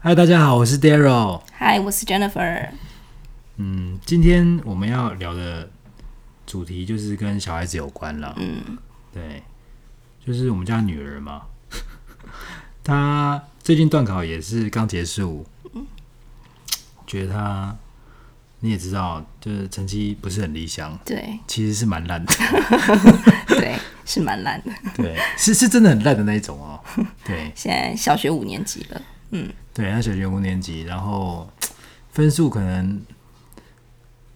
嗨，大家好，我是 Daryl。嗨，我是 Jennifer。嗯，今天我们要聊的主题就是跟小孩子有关了。嗯，对，就是我们家女儿嘛，她最近段考也是刚结束。嗯，觉得她你也知道，就是成绩不是很理想。对，其实是蛮烂的。对，是蛮烂的。对，是是真的很烂的那一种哦。对，现在小学五年级了。嗯，对，他小学五年级，然后分数可能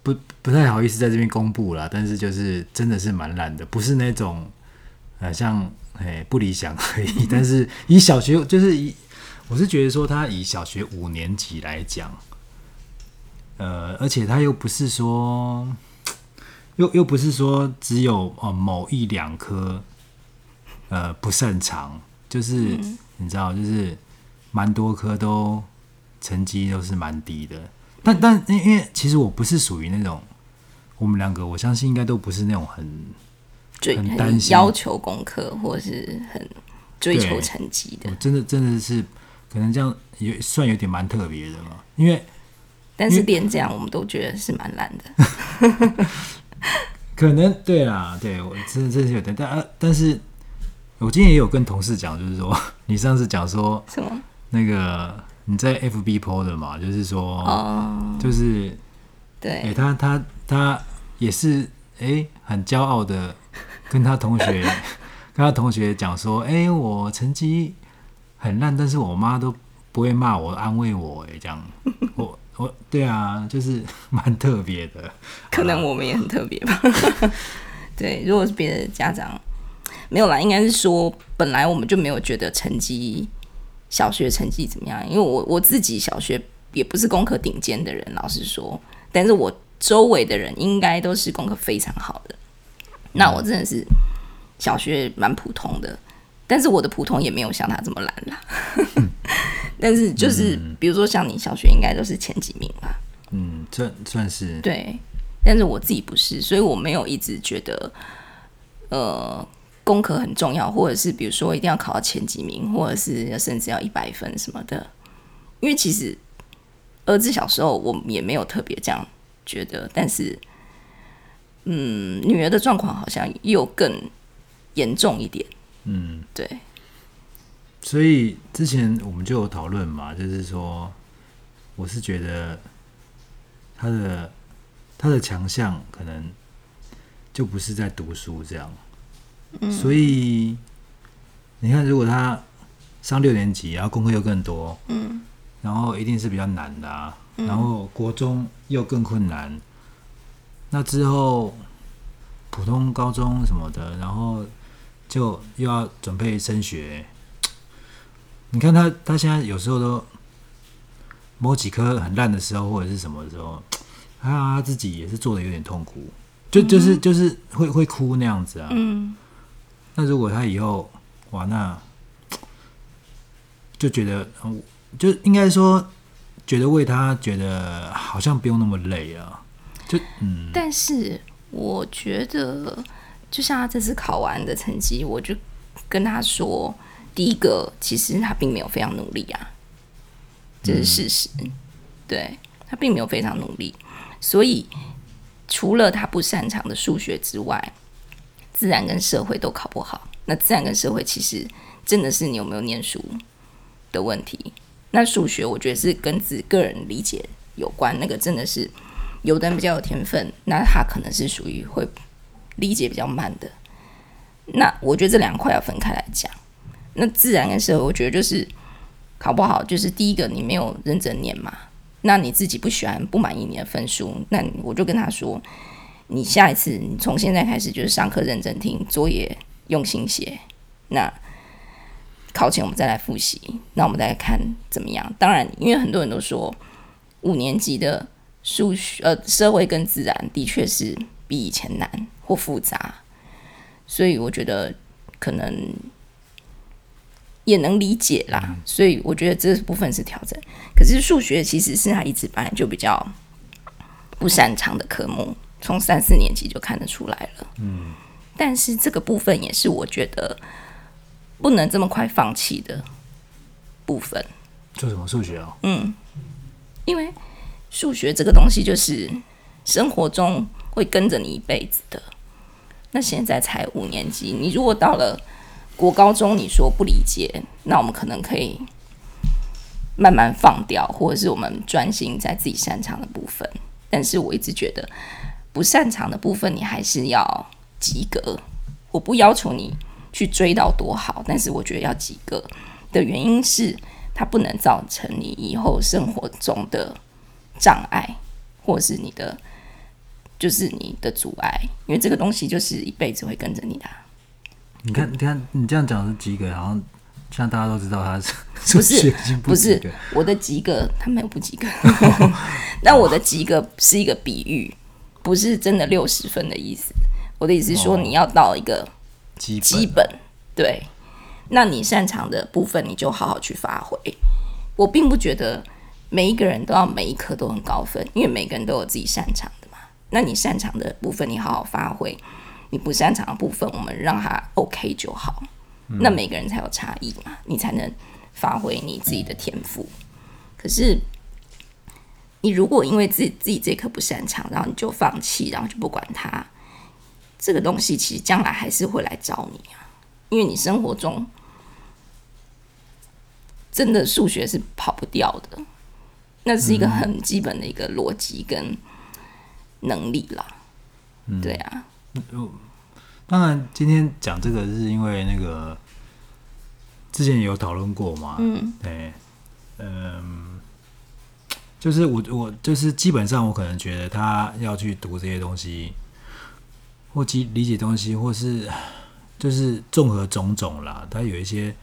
不不太好意思在这边公布了，但是就是真的是蛮烂的，不是那种呃像哎不理想而已，但是以小学就是以我是觉得说他以小学五年级来讲，呃，而且他又不是说又又不是说只有呃某一两科呃不擅长，就是、嗯、你知道就是。蛮多科都成绩都是蛮低的，但但因因为其实我不是属于那种，我们两个我相信应该都不是那种很追很担心要求功课或是很追求成绩的。我真的真的是可能这样也算有点蛮特别的嘛，因为但是连这样我们都觉得是蛮烂的。可能对啦，对我真的真是有点，但啊，但是我今天也有跟同事讲，就是说 你上次讲说什么？那个你在 FB PO 的嘛，就是说，oh, 就是对，哎、欸，他他他也是哎、欸，很骄傲的跟他同学 跟他同学讲说，哎、欸，我成绩很烂，但是我妈都不会骂我，安慰我，哎，这样，我我对啊，就是 蛮特别的，可能我们也很特别吧。对，如果是别的家长没有啦，应该是说本来我们就没有觉得成绩。小学成绩怎么样？因为我我自己小学也不是功课顶尖的人，老实说，但是我周围的人应该都是功课非常好的。那我真的是小学蛮普通的，但是我的普通也没有像他这么烂啦。但是就是比如说像你小学应该都是前几名吧？嗯，算算是对，但是我自己不是，所以我没有一直觉得呃。功课很重要，或者是比如说一定要考到前几名，或者是甚至要一百分什么的。因为其实儿子小时候我也没有特别这样觉得，但是嗯，女儿的状况好像又更严重一点。嗯，对。所以之前我们就有讨论嘛，就是说，我是觉得他的他的强项可能就不是在读书这样。所以你看，如果他上六年级，然后功课又更多，嗯，然后一定是比较难的啊。然后国中又更困难，那之后普通高中什么的，然后就又要准备升学。你看他，他现在有时候都某几科很烂的时候，或者是什么的时候，他自己也是做的有点痛苦，就就是就是会会哭那样子啊，嗯。那如果他以后哇，那 就觉得，就应该说，觉得为他觉得好像不用那么累啊。就嗯，但是我觉得，就像他这次考完的成绩，我就跟他说，第一个，其实他并没有非常努力啊，这是事实。嗯、对，他并没有非常努力，所以除了他不擅长的数学之外。自然跟社会都考不好，那自然跟社会其实真的是你有没有念书的问题。那数学我觉得是跟自个人理解有关，那个真的是有的人比较有天分，那他可能是属于会理解比较慢的。那我觉得这两块要分开来讲。那自然跟社会，我觉得就是考不好，就是第一个你没有认真念嘛，那你自己不喜欢不满意你的分数，那我就跟他说。你下一次，你从现在开始就是上课认真听，作业用心写。那考前我们再来复习，那我们再来看怎么样？当然，因为很多人都说五年级的数学、呃，社会跟自然的确是比以前难或复杂，所以我觉得可能也能理解啦。所以我觉得这部分是调整。可是数学其实是他一直本来就比较不擅长的科目。从三四年级就看得出来了，嗯，但是这个部分也是我觉得不能这么快放弃的部分。做什么数学哦？嗯，因为数学这个东西就是生活中会跟着你一辈子的。那现在才五年级，你如果到了国高中，你说不理解，那我们可能可以慢慢放掉，或者是我们专心在自己擅长的部分。但是我一直觉得，不擅长的部分你还是要及格。我不要求你去追到多好，但是我觉得要及格的原因是，它不能造成你以后生活中的障碍，或是你的。就是你的阻碍，因为这个东西就是一辈子会跟着你的。你看，你看，你这样讲是及格，好像像大家都知道他是 不是不是我的及格，他没有不及格。那我的及格是一个比喻，不是真的六十分的意思。我的意思是说，你要到一个基基本对，那你擅长的部分，你就好好去发挥。我并不觉得每一个人都要每一科都很高分，因为每个人都有自己擅长的嘛。那你擅长的部分，你好好发挥；你不擅长的部分，我们让它 OK 就好。嗯。那每个人才有差异嘛，你才能发挥你自己的天赋。可是，你如果因为自己自己这科不擅长，然后你就放弃，然后就不管它，这个东西其实将来还是会来找你啊。因为你生活中真的数学是跑不掉的，那是一个很基本的一个逻辑跟。能力啦，嗯，对啊。当然，今天讲这个是因为那个之前有讨论过嘛，嗯，对，嗯，就是我我就是基本上我可能觉得他要去读这些东西，或理理解东西，或是就是综合种种啦，他有一些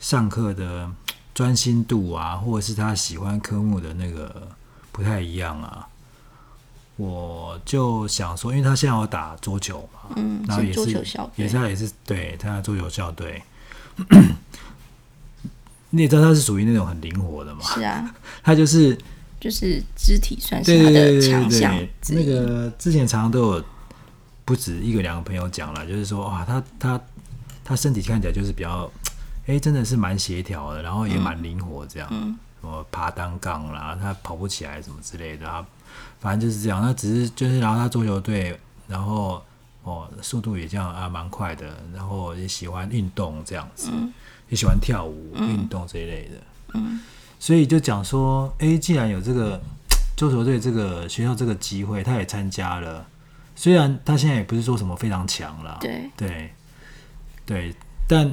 上课的专心度啊，或者是他喜欢科目的那个不太一样啊。我就想说，因为他现在要打桌球嘛，嗯，然后也是，是也是他也是对他桌球校队。你也知道他是属于那种很灵活的嘛，是啊，他就是就是肢体算是他的强项。那个之前常常都有不止一个两个朋友讲了，就是说哇，他他他身体看起来就是比较，哎、欸，真的是蛮协调的，然后也蛮灵活这样，嗯，什么爬单杠啦，他跑不起来什么之类的。反正就是这样，他只是就是，然后他足球队，然后哦，速度也这样啊，蛮快的，然后也喜欢运动这样子，嗯、也喜欢跳舞、运、嗯、动这一类的，嗯，所以就讲说，哎，既然有这个桌球队这个学校这个机会，他也参加了，虽然他现在也不是说什么非常强了，对。对。对，但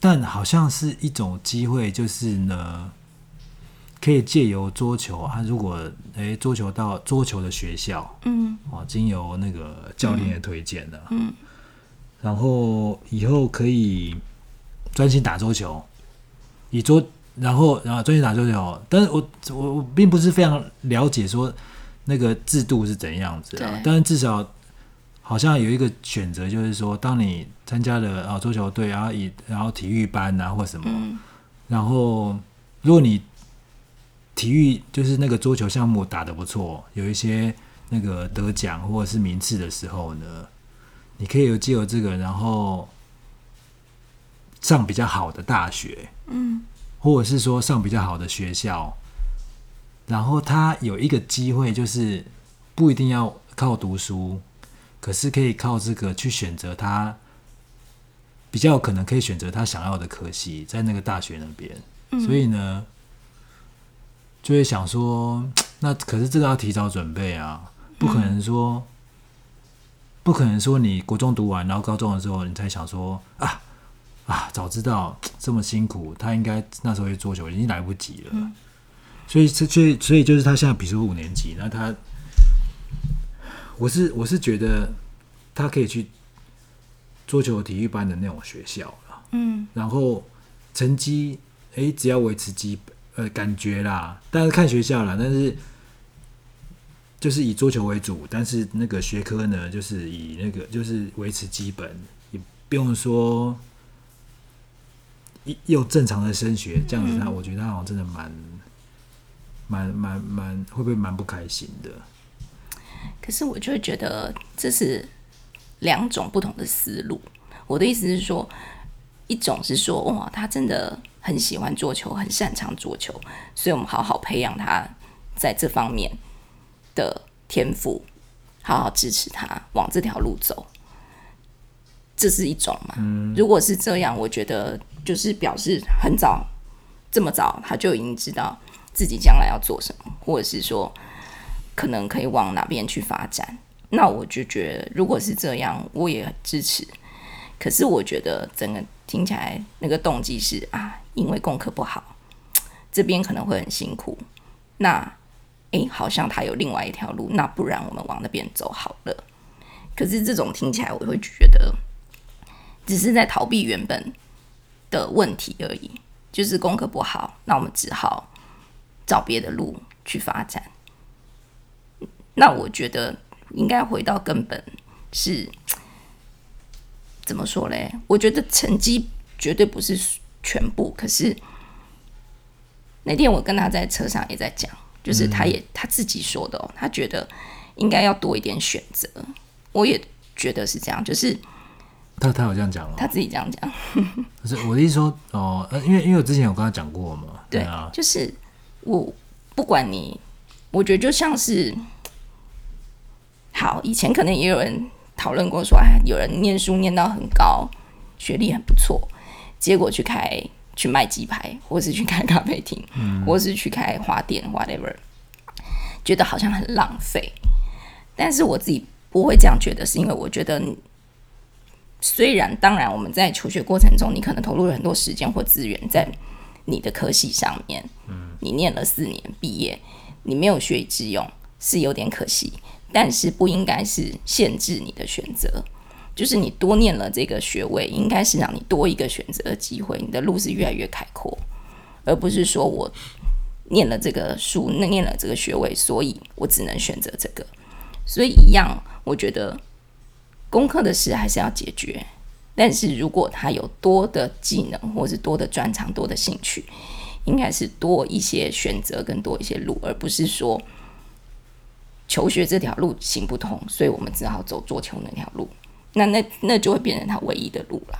但好像是一种机会，就是呢。可以借由桌球啊，如果诶、欸、桌球到桌球的学校，嗯，哦，经由那个教练的推荐的，嗯，然后以后可以专心打桌球，以桌，然后然后专心打桌球。但是我我我并不是非常了解说那个制度是怎样子啊，但是至少好像有一个选择，就是说，当你参加了啊桌球队，然后以然后体育班啊或什么，嗯、然后如果你体育就是那个桌球项目打得不错，有一些那个得奖或者是名次的时候呢，你可以有借由这个，然后上比较好的大学，嗯，或者是说上比较好的学校，然后他有一个机会，就是不一定要靠读书，可是可以靠这个去选择他比较可能可以选择他想要的科系，在那个大学那边，嗯，所以呢。就会想说，那可是这个要提早准备啊，不可能说，嗯、不可能说你国中读完，然后高中的时候你才想说啊啊，早知道这么辛苦，他应该那时候去桌球，已经来不及了。嗯、所以，所以，所以就是他现在比如说五年级，那他，我是我是觉得他可以去桌球体育班的那种学校了，嗯，然后成绩哎，只要维持基本。呃，感觉啦，但是看学校啦，但是就是以桌球为主，但是那个学科呢，就是以那个就是维持基本，也不用说又正常的升学这样子，他我觉得他好像真的蛮蛮蛮蛮会不会蛮不开心的？可是我就会觉得这是两种不同的思路。我的意思是说，一种是说，哇，他真的。很喜欢桌球，很擅长桌球，所以我们好好培养他在这方面的天赋，好好支持他往这条路走。这是一种嘛？如果是这样，我觉得就是表示很早，这么早他就已经知道自己将来要做什么，或者是说可能可以往哪边去发展。那我就觉得，如果是这样，我也支持。可是我觉得整个听起来那个动机是啊，因为功课不好，这边可能会很辛苦。那诶，好像他有另外一条路，那不然我们往那边走好了。可是这种听起来，我会觉得。只是在逃避原本的问题而已，就是功课不好，那我们只好找别的路去发展。那我觉得应该回到根本是怎么说嘞？我觉得成绩绝对不是全部，可是那天我跟他在车上也在讲，就是他也他自己说的，他觉得应该要多一点选择。我也觉得是这样，就是。他他有这样讲吗？他自己这样讲。不是我的意思说哦，因为因为我之前有跟他讲过嘛。对啊，就是我不管你，我觉得就像是好，以前可能也有人讨论过说，哎，有人念书念到很高，学历很不错，结果去开去卖鸡排，或是去开咖啡厅，嗯，或是去开花店，whatever，觉得好像很浪费。但是我自己不会这样觉得，是因为我觉得。虽然，当然，我们在求学过程中，你可能投入了很多时间或资源在你的科系上面。嗯，你念了四年毕业，你没有学以致用，是有点可惜。但是不应该是限制你的选择，就是你多念了这个学位，应该是让你多一个选择的机会，你的路是越来越开阔，而不是说我念了这个书，那念了这个学位，所以我只能选择这个。所以一样，我觉得。功课的事还是要解决，但是如果他有多的技能，或是多的专长、多的兴趣，应该是多一些选择，跟多一些路，而不是说求学这条路行不通，所以我们只好走桌球那条路。那那那就会变成他唯一的路了。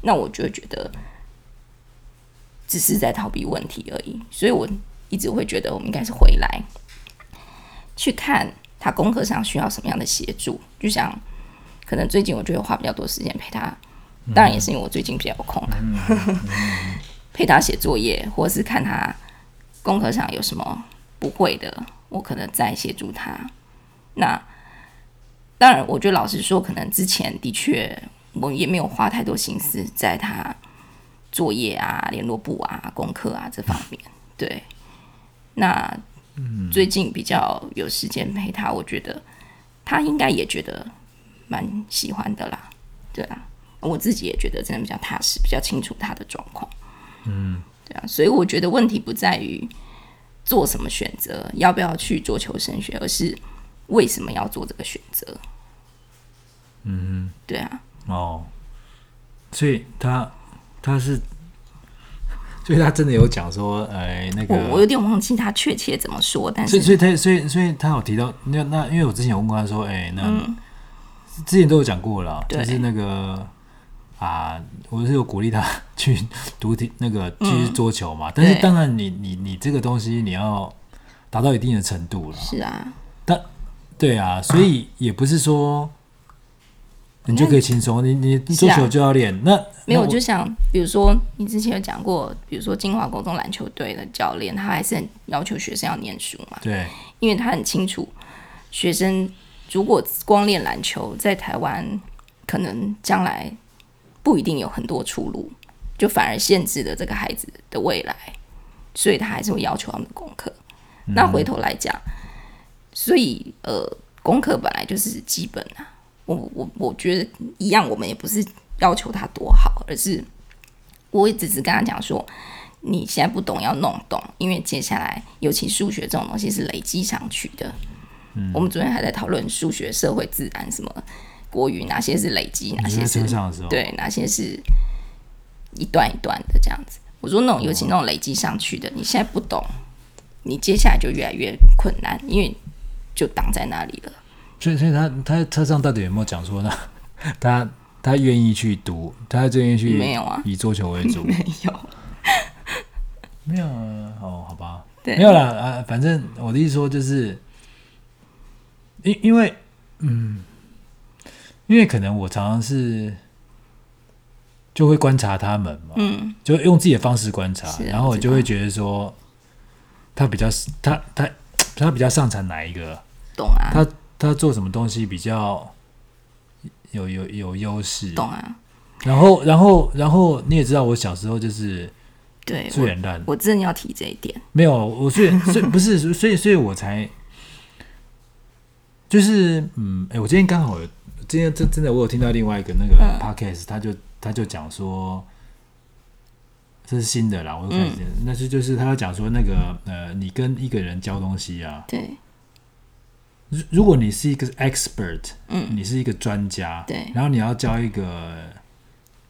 那我就会觉得只是在逃避问题而已。所以我一直会觉得，我们应该是回来去看他功课上需要什么样的协助，就像。可能最近我就会花比较多时间陪他，当然也是因为我最近比较有空了，陪他写作业，或是看他功课上有什么不会的，我可能再协助他。那当然，我觉得老实说，可能之前的确我也没有花太多心思在他作业啊、联络簿啊、功课啊这方面。对，那最近比较有时间陪他，我觉得他应该也觉得。蛮喜欢的啦，对啊，我自己也觉得真的比较踏实，比较清楚他的状况，嗯，对啊，所以我觉得问题不在于做什么选择，要不要去做求生学，而是为什么要做这个选择，嗯，对啊，哦，所以他他是，所以他真的有讲说，哎，那个我，我有点忘记他确切怎么说，但是所以所以他所以所以他有提到那那，因为我之前有问过他说，哎，那。嗯之前都有讲过了，就是那个啊，我是有鼓励他 去读那个去桌球嘛。嗯、但是当然你，你你你这个东西你要达到一定的程度了。是啊，但对啊，所以也不是说你就可以轻松，你你桌球就要练。啊、那没有，我就想比如说你之前有讲过，比如说金华高中篮球队的教练，他还是很要求学生要念书嘛。对，因为他很清楚学生。如果光练篮球，在台湾可能将来不一定有很多出路，就反而限制了这个孩子的未来，所以他还是会要求他们的功课。嗯、那回头来讲，所以呃，功课本来就是基本啊。我我我觉得一样，我们也不是要求他多好，而是我也只是跟他讲说，你现在不懂要弄懂，因为接下来尤其数学这种东西是累积上去的。嗯、我们昨天还在讨论数学、社会、自然什么国语，哪些是累积，哪些是对，哪些是一段一段的这样子。我说那种尤其那种累积上去的，你现在不懂，你接下来就越来越困难，因为就挡在那里了。所以，所以他他车上到底有没有讲说呢？他他愿意去读，他愿意去没有啊？以桌球为主，没有。没有啊，哦，好吧，对，没有啦啊，反正我的意思说就是，因因为嗯，因为可能我常常是就会观察他们嘛，嗯，就用自己的方式观察，然后我就会觉得说，他比较他他他比较擅长哪一个，懂啊，他他做什么东西比较有有有优势，懂啊，然后然后然后你也知道，我小时候就是对，睡很烂，我真的要提这一点，没有我所以所以不是，所以所以我才就是嗯，哎，我今天刚好有今天真真的我有听到另外一个那个 podcast，、嗯、他就他就讲说这是新的啦，我就开始、嗯、那是就是他要讲说那个呃，你跟一个人教东西啊，对，如如果你是一个 expert，嗯，你是一个专家，对，然后你要教一个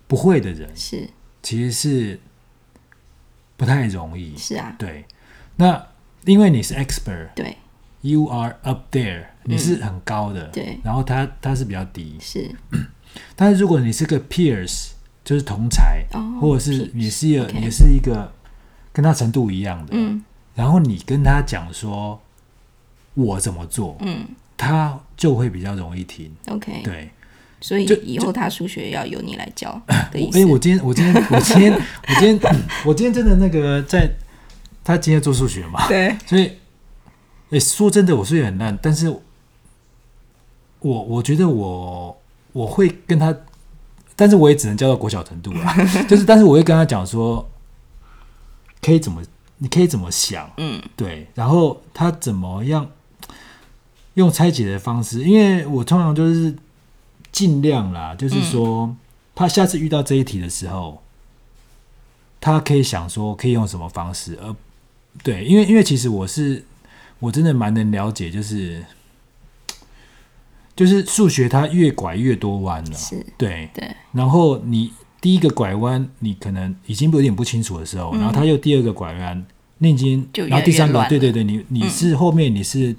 不会的人，是。其实是不太容易，是啊，对，那因为你是 expert，对。You are up there，你是很高的，嗯、对，然后他他是比较低，是。但是如果你是个 peers，就是同才，哦、或者是你是一个你是一个跟他程度一样的，嗯，然后你跟他讲说我怎么做，嗯，他就会比较容易听，OK，对，所以以后他数学要由你来教 的意思。哎，我今天我今天我今天 我今天我今天真的那个在，他今天做数学嘛，对，所以。哎，说真的，我数学很烂，但是我我觉得我我会跟他，但是我也只能教到国小程度了。就是，但是我会跟他讲说，可以怎么，你可以怎么想，嗯，对，然后他怎么样用拆解的方式，因为我通常就是尽量啦，就是说，他下次遇到这一题的时候，他可以想说可以用什么方式，而对，因为因为其实我是。我真的蛮能了解，就是就是数学它越拐越多弯了，是。对。对。然后你第一个拐弯，你可能已经有点不清楚的时候，嗯、然后他又第二个拐弯，你已经，就然后第三个，对对对，你你是后面你是、嗯、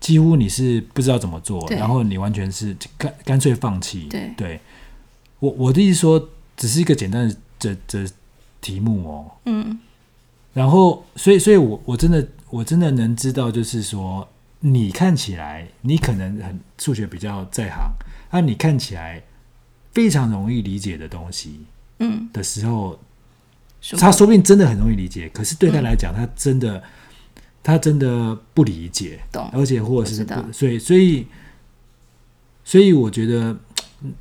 几乎你是不知道怎么做，然后你完全是干干脆放弃。对，对。我我的意思说，只是一个简单的这这题目哦，嗯。然后，所以，所以我我真的我真的能知道，就是说，你看起来你可能很数学比较在行，那你看起来非常容易理解的东西，嗯，的时候，他说不定真的很容易理解，可是对他来讲，他真的他真的不理解，懂，而且或者是不，所以，所以，所以我觉得。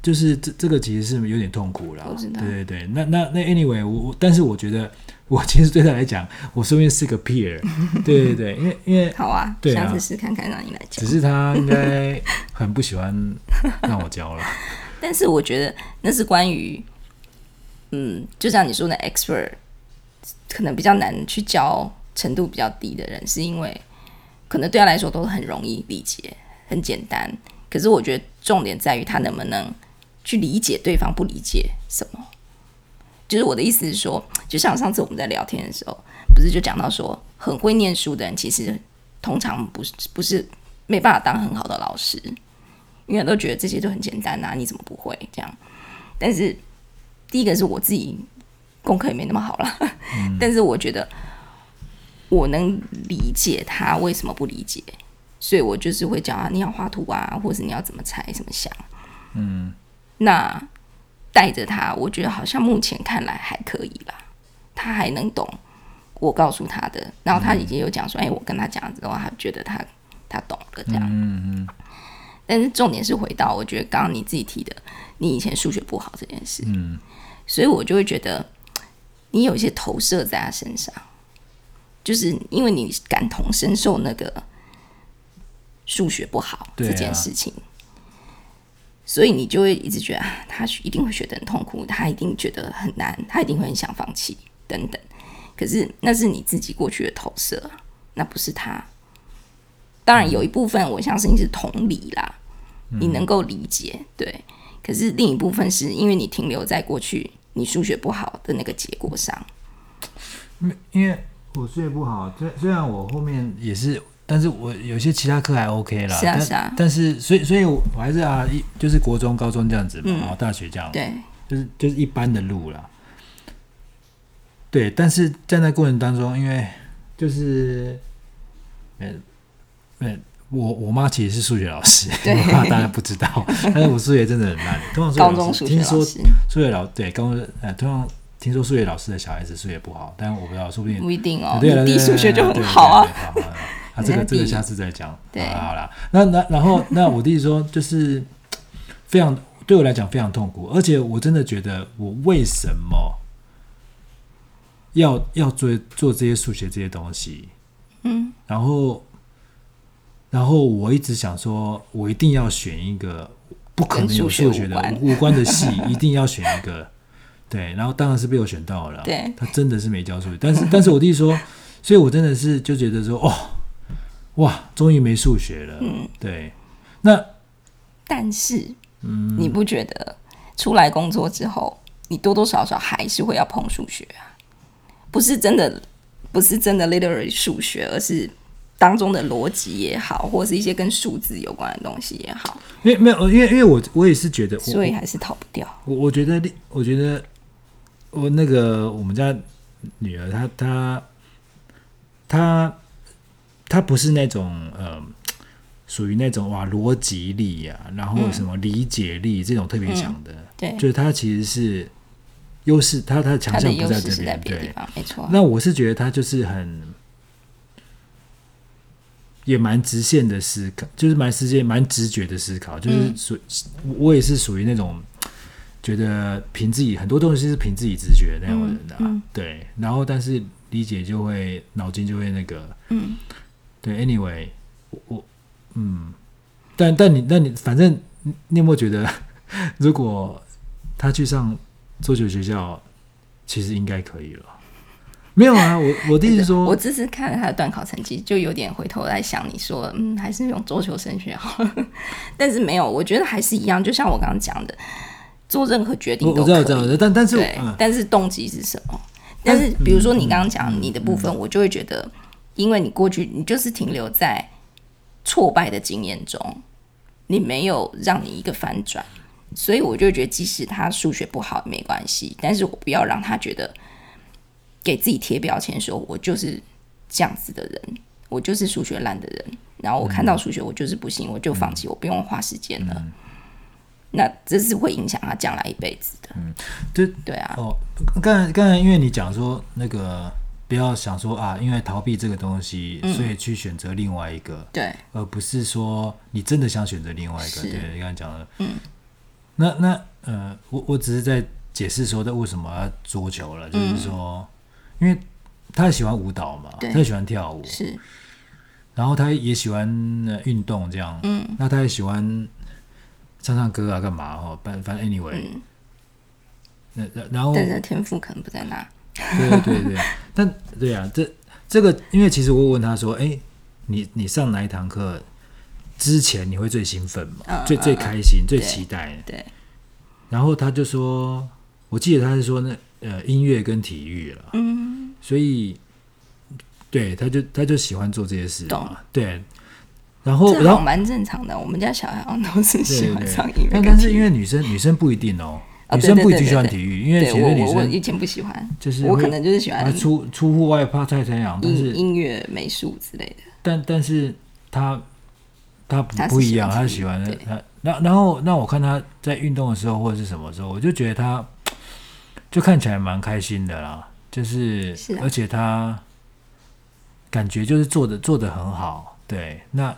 就是这这个其实是有点痛苦了，对对对。那那那 anyway，我我但是我觉得我其实对他来讲，我说不定是个 peer，对对对，因为因为好啊，对啊，下次试看看让你来教。只是他应该很不喜欢让我教了。但是我觉得那是关于，嗯，就像你说的 expert，可能比较难去教程度比较低的人，是因为可能对他来说都很容易理解，很简单。可是我觉得重点在于他能不能去理解对方不理解什么。就是我的意思是说，就像上次我们在聊天的时候，不是就讲到说，很会念书的人其实通常不是不是没办法当很好的老师，因为都觉得这些都很简单啊，你怎么不会这样？但是第一个是我自己功课也没那么好了，嗯、但是我觉得我能理解他为什么不理解。所以我就是会教他，你要画图啊，或者是你要怎么猜、怎么想。嗯，那带着他，我觉得好像目前看来还可以吧。他还能懂我告诉他的，然后他已经有讲说：“哎、嗯欸，我跟他讲之后，他觉得他他懂了。”这样。嗯嗯。但是重点是回到，我觉得刚刚你自己提的，你以前数学不好这件事。嗯。所以我就会觉得，你有一些投射在他身上，就是因为你感同身受那个。数学不好这件事情，啊，所以你就会一直觉得他一定会学得很痛苦，他一定觉得很难，他一定会很想放弃等等。可是那是你自己过去的投射，那不是他。当然有一部分我相信是同理啦，嗯、你能够理解对。可是另一部分是因为你停留在过去你数学不好的那个结果上。因为我数学不好，虽虽然我后面也是。但是我有些其他课还 OK 啦，是啊是啊，但，但是所以所以我还是啊，一就是国中、高中这样子嘛，然后、嗯、大学这样，对，就是就是一般的路啦。对，但是在那过程当中，因为就是，嗯嗯，我我妈其实是数学老师，我怕大家不知道，但是我数学真的很烂。通常高中数学老师数学老对高中呃，通常听说数学老师的小孩子数学不好，但我不知道，说不定不一定哦。对，你数学就很好啊。啊，这个这个下次再讲。对，好啦，那那然后那我弟弟说，就是非常对我来讲非常痛苦，而且我真的觉得我为什么要要做做这些数学这些东西？嗯，然后然后我一直想说，我一定要选一个不可能有数学的无关的系，一定要选一个。对，然后当然是被我选到了。对，他真的是没教数学，但是但是我弟弟说，所以我真的是就觉得说，哦。哇，终于没数学了。嗯，对。那但是，嗯，你不觉得出来工作之后，你多多少少还是会要碰数学啊？不是真的，不是真的 literary 数学，而是当中的逻辑也好，或是一些跟数字有关的东西也好。因为没有，因为因为我我也是觉得，所以还是逃不掉。我我觉得，我觉得我那个我们家女儿，她她她。他不是那种呃，属于那种哇逻辑力呀、啊，然后什么理解力、嗯、这种特别强的，嗯、对，就是他其实是优势，他他的强项不在这边，对，没错。那我是觉得他就是很也蛮直线的思考，就是蛮直接、蛮直觉的思考，就是属、嗯、我也是属于那种觉得凭自己很多东西是凭自己直觉的那种人的、啊嗯嗯，对。然后但是理解就会脑筋就会那个，嗯。对，anyway，我，我嗯，但但你那你反正你有没有觉得，如果他去上桌球学校，其实应该可以了？没有啊，我我的意思说，我只是看了他的段考成绩，就有点回头来想，你说嗯，还是用桌球升学好。但是没有，我觉得还是一样，就像我刚刚讲的，做任何决定都可以，我知道，知道，但但是对、嗯，但是动机是什么？但是比如说你刚刚讲你的部分，我就会觉得。因为你过去你就是停留在挫败的经验中，你没有让你一个反转，所以我就觉得，即使他数学不好没关系，但是我不要让他觉得给自己贴标签，说我就是这样子的人，我就是数学烂的人，然后我看到数学我就是不行，我就放弃，我不用花时间了。那这是会影响他将来一辈子的。嗯，对对啊。哦，刚才刚才因为你讲说那个。不要想说啊，因为逃避这个东西，嗯、所以去选择另外一个，对，而不是说你真的想选择另外一个。对，你刚才讲的，嗯，那那呃，我我只是在解释说他为什么要桌球了，就是说，嗯、因为他喜欢舞蹈嘛，他喜欢跳舞，是，然后他也喜欢运动这样，嗯，那他也喜欢唱唱歌啊，干嘛哦？反反正 anyway，那、嗯、然后但是天赋可能不在那。对对对，但对啊，这这个，因为其实我问他说：“哎，你你上哪一堂课之前你会最兴奋嘛？嗯、最最开心、嗯、最期待？”对。然后他就说：“我记得他是说那呃音乐跟体育了。”嗯。所以，对，他就他就喜欢做这些事嘛。对。然后然后蛮正常的，我们家小孩都是喜欢上音乐。但但是因为女生女生不一定哦。女生不一定喜欢体育，因为其实女生我以前不喜欢，就是我可能就是喜欢出出户外怕晒太阳，但是音乐、美术之类的。但但是他他不不一样，他喜欢他那然后那我看他在运动的时候或者是什么时候，我就觉得他就看起来蛮开心的啦，就是而且他感觉就是做的做的很好，对，那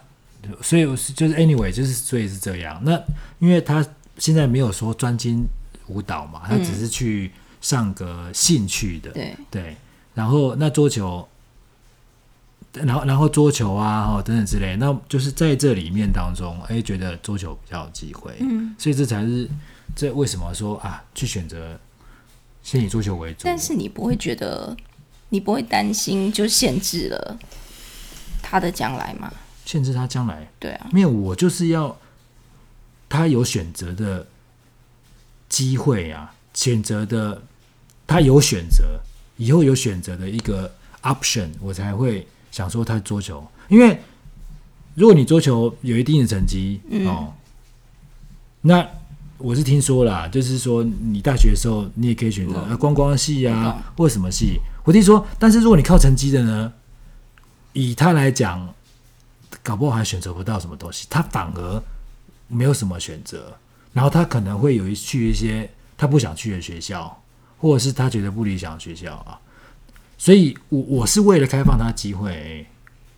所以就是 anyway 就是所以是这样。那因为他现在没有说专精。舞蹈嘛，他只是去上个兴趣的，嗯、对对。然后那桌球，然后然后桌球啊，哦等等之类，那就是在这里面当中，哎，觉得桌球比较有机会，嗯，所以这才是这为什么说啊，去选择先以桌球为主。但是你不会觉得，你不会担心就限制了他的将来吗？限制他将来？对啊，没有，我就是要他有选择的。机会啊，选择的，他有选择，以后有选择的一个 option，我才会想说他桌球。因为如果你桌球有一定的成绩、嗯、哦，那我是听说啦，就是说你大学的时候你也可以选择、嗯、观光系啊，或者什么系。我听说，但是如果你靠成绩的呢，以他来讲，搞不好还选择不到什么东西，他反而没有什么选择，然后他可能会有一去一些他不想去的学校，或者是他觉得不理想的学校啊。所以我我是为了开放他机会，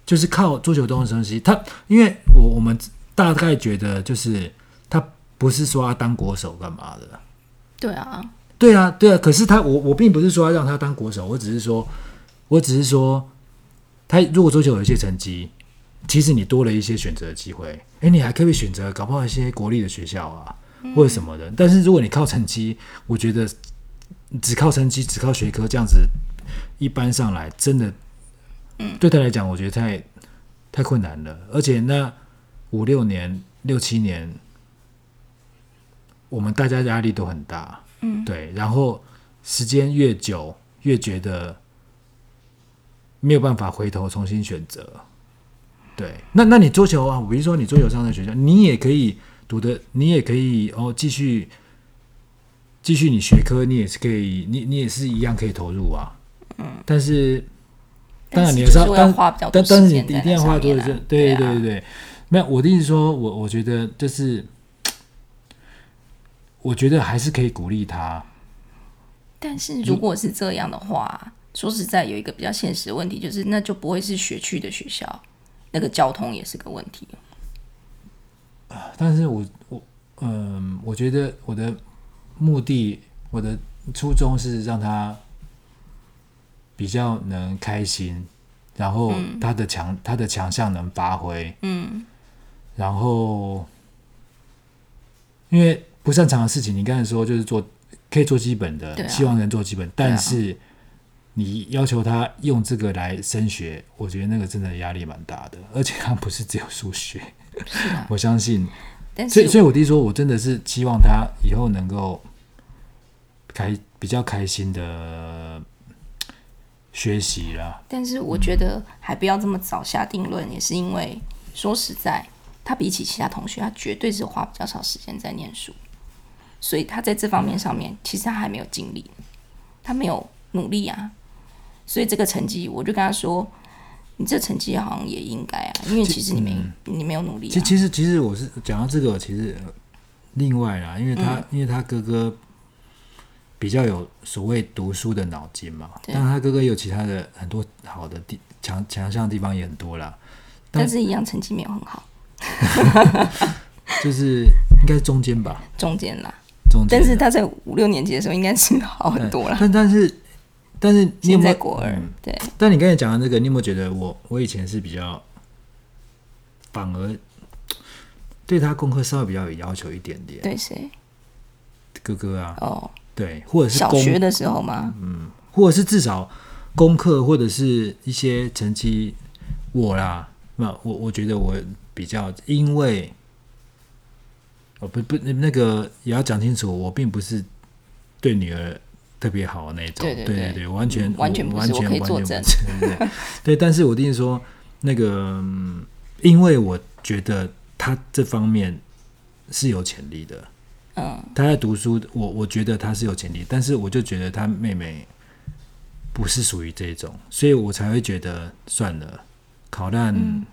就是靠桌球这种东西，他因为我我们大概觉得就是他。不是说要当国手干嘛的？对啊，对啊，对啊。可是他，我我并不是说要让他当国手，我只是说，我只是说，他如果桌球有一些成绩，其实你多了一些选择的机会。哎，你还可以选择搞不好一些国立的学校啊，或者什么的。嗯、但是如果你靠成绩，我觉得只靠成绩，只靠学科这样子一般上来，真的，对他来讲，我觉得太太困难了。而且那五六年、六七年。我们大家压力都很大，嗯，对，然后时间越久，越觉得没有办法回头重新选择，对。那那你桌球啊，比如说你桌球上的学校，你也可以读的，你也可以哦，继续继续你学科，你也是可以，你你也是一样可以投入啊，嗯。但是当然你要要，但但但是你一定要花多少时间？对对对对，没有，我的意思说，我我觉得就是。我觉得还是可以鼓励他，但是如果是这样的话，说实在有一个比较现实的问题，就是那就不会是学区的学校，那个交通也是个问题。但是我我嗯，我觉得我的目的，我的初衷是让他比较能开心，然后他的强、嗯、他的强项能发挥，嗯，然后因为。不擅长的事情，你刚才说就是做可以做基本的，啊、希望能做基本。但是你要求他用这个来升学，我觉得那个真的压力蛮大的。而且他不是只有数学，啊、我相信。所以，所以我弟说，我真的是希望他以后能够开比较开心的学习啦。但是我觉得还不要这么早下定论，也是因为说实在，他比起其他同学，他绝对是花比较少时间在念书。所以他在这方面上面，其实他还没有尽力，他没有努力啊。所以这个成绩，我就跟他说：“你这成绩好像也应该啊，因为其实你没、嗯、你没有努力、啊。”其其实其实我是讲到这个，其实另外啦，因为他、嗯、因为他哥哥比较有所谓读书的脑筋嘛，但他哥哥有其他的很多好的地强强项的地方也很多啦，但，但是一样成绩没有很好，就是应该是中间吧，中间啦。但是他在五六年级的时候应该是好很多了。但但是但是你有没有国对。但你刚才讲的那个，你有没有觉得我我以前是比较反而对他功课稍微比较有要求一点点？对谁？哥哥啊。哦。对，或者是小学的时候吗？嗯，或者是至少功课或者是一些成绩，我啦，那我我觉得我比较因为。哦不不，那个也要讲清楚，我并不是对女儿特别好的那种，对对对，完全、嗯、完全完全完全对对。但是我一定说，那个，因为我觉得他这方面是有潜力的，嗯，他在读书，我我觉得他是有潜力，但是我就觉得他妹妹不是属于这种，所以我才会觉得算了，考烂。嗯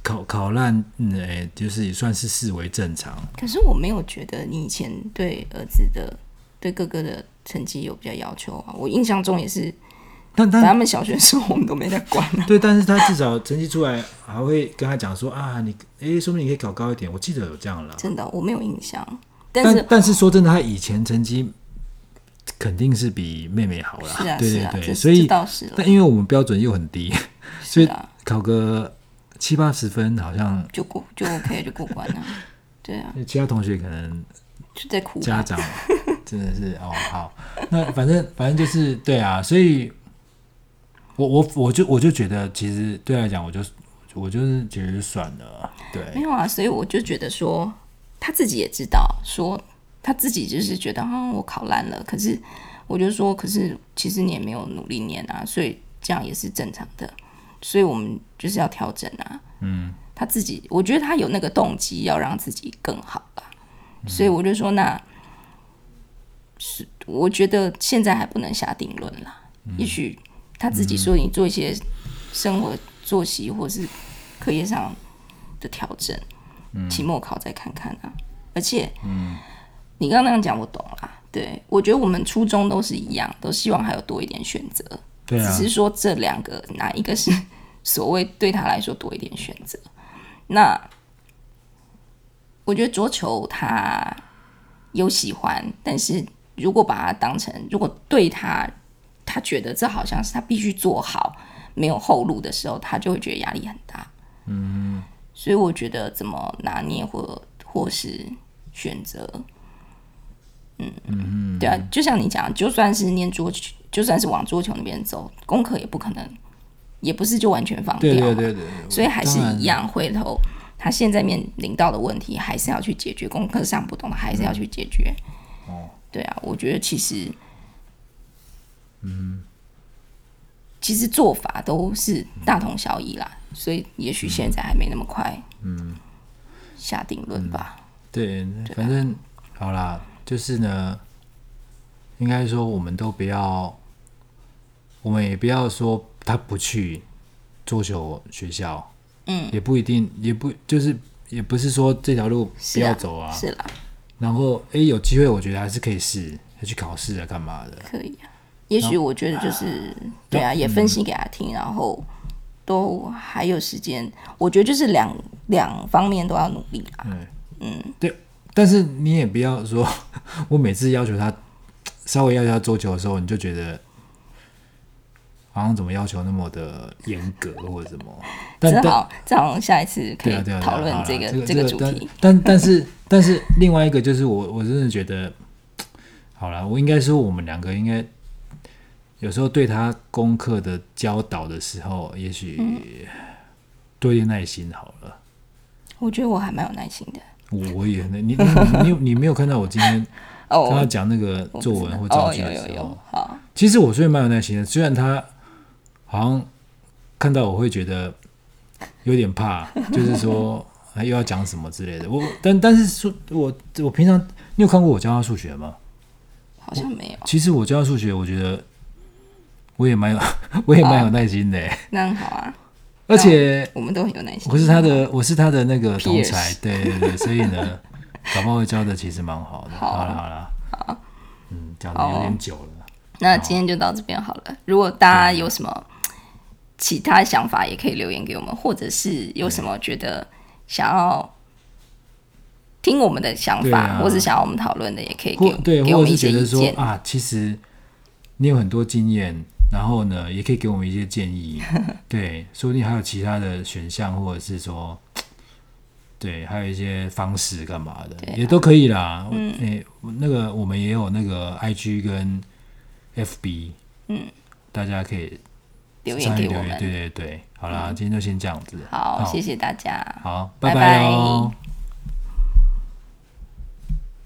考考烂，嗯，哎，就是也算是视为正常。可是我没有觉得你以前对儿子的、对哥哥的成绩有比较要求啊。我印象中也是，但但他们小学的时候我们都没在管啊。对，但是他至少成绩出来，还会跟他讲说啊，你哎，说不定你可以考高一点。我记得有这样了。真的，我没有印象。但是但，但是说真的，他以前成绩肯定是比妹妹好啦。是啊，对对对，是啊，所以。但因为我们标准又很低，所以考个。七八十分好像就过就 OK 就过关了，对啊。其他同学可能就在哭。家长真的是哦好，那反正反正就是对啊，所以我我我就我就觉得其实对来讲，我就我就是觉得算了，对。没有啊，所以我就觉得说他自己也知道，说他自己就是觉得啊，我考烂了。可是我就说，可是其实你也没有努力念啊，所以这样也是正常的。所以我们就是要调整啊，嗯，他自己，我觉得他有那个动机要让自己更好吧，所以我就说，那是我觉得现在还不能下定论啦。嗯、也许他自己说，你做一些生活作息或是课业上的调整，期、嗯、末考再看看啊。而且，嗯，你刚刚那样讲我懂啦。对，我觉得我们初衷都是一样，都希望还有多一点选择。对啊，只是说这两个哪一个是 所谓对他来说多一点选择？那我觉得桌球他有喜欢，但是如果把它当成，如果对他他觉得这好像是他必须做好，没有后路的时候，他就会觉得压力很大。嗯，所以我觉得怎么拿捏或或是选择。嗯嗯，对啊，就像你讲，就算是念桌球，就算是往桌球那边走，功课也不可能，也不是就完全放掉。对对对对，所以还是一样，回头他现在面临到的问题，还是要去解决。功课上不懂的，还是要去解决。哦，对啊，我觉得其实，嗯，其实做法都是大同小异啦，所以也许现在还没那么快，嗯，下定论吧。对，反正好啦。就是呢，应该说，我们都不要，我们也不要说他不去桌球学校，嗯，也不一定，也不就是，也不是说这条路不要走啊，是啦。然后，哎，有机会，我觉得还是可以试，要去考试啊，干嘛的？可以啊。也许我觉得就是，对啊，也分析给他听，然后都还有时间。我觉得就是两两方面都要努力啊。嗯嗯，对。但是你也不要说，我每次要求他稍微要求他做球的时候，你就觉得好像怎么要求那么的严格或者什么。但正好，正好下一次可以讨论这个这个主题。但但是 但是另外一个就是我我真的觉得，好了，我应该说我们两个应该有时候对他功课的教导的时候，也许多一点耐心好了。我觉得我还蛮有耐心的。我我也你你你你没有看到我今天 跟他讲那个作文或造句的时候，其实我虽然蛮有耐心的，虽然他好像看到我会觉得有点怕，就是说又要讲什么之类的。我但但是说，我我平常你有看过我教他数学吗？好像没有。其实我教他数学，我觉得我也蛮有 我也蛮有耐心的。那很好啊。而且我们都很有耐心。我是他的，我是他的那个同才，对对对，所以呢，搞不好教的其实蛮好的。好了好了，好，嗯，讲的有点久了。那今天就到这边好了。如果大家有什么其他想法，也可以留言给我们，或者是有什么觉得想要听我们的想法，或是想要我们讨论的，也可以给对，给我们一些意见啊。其实你有很多经验。然后呢，也可以给我们一些建议，对，说不定还有其他的选项，或者是说，对，还有一些方式干嘛的，啊、也都可以啦。那个我们也有那个 I G 跟 F B，嗯，大家可以留言给我们。对对对，好啦，嗯、今天就先这样子。好，好谢谢大家。好，拜拜哦。拜拜。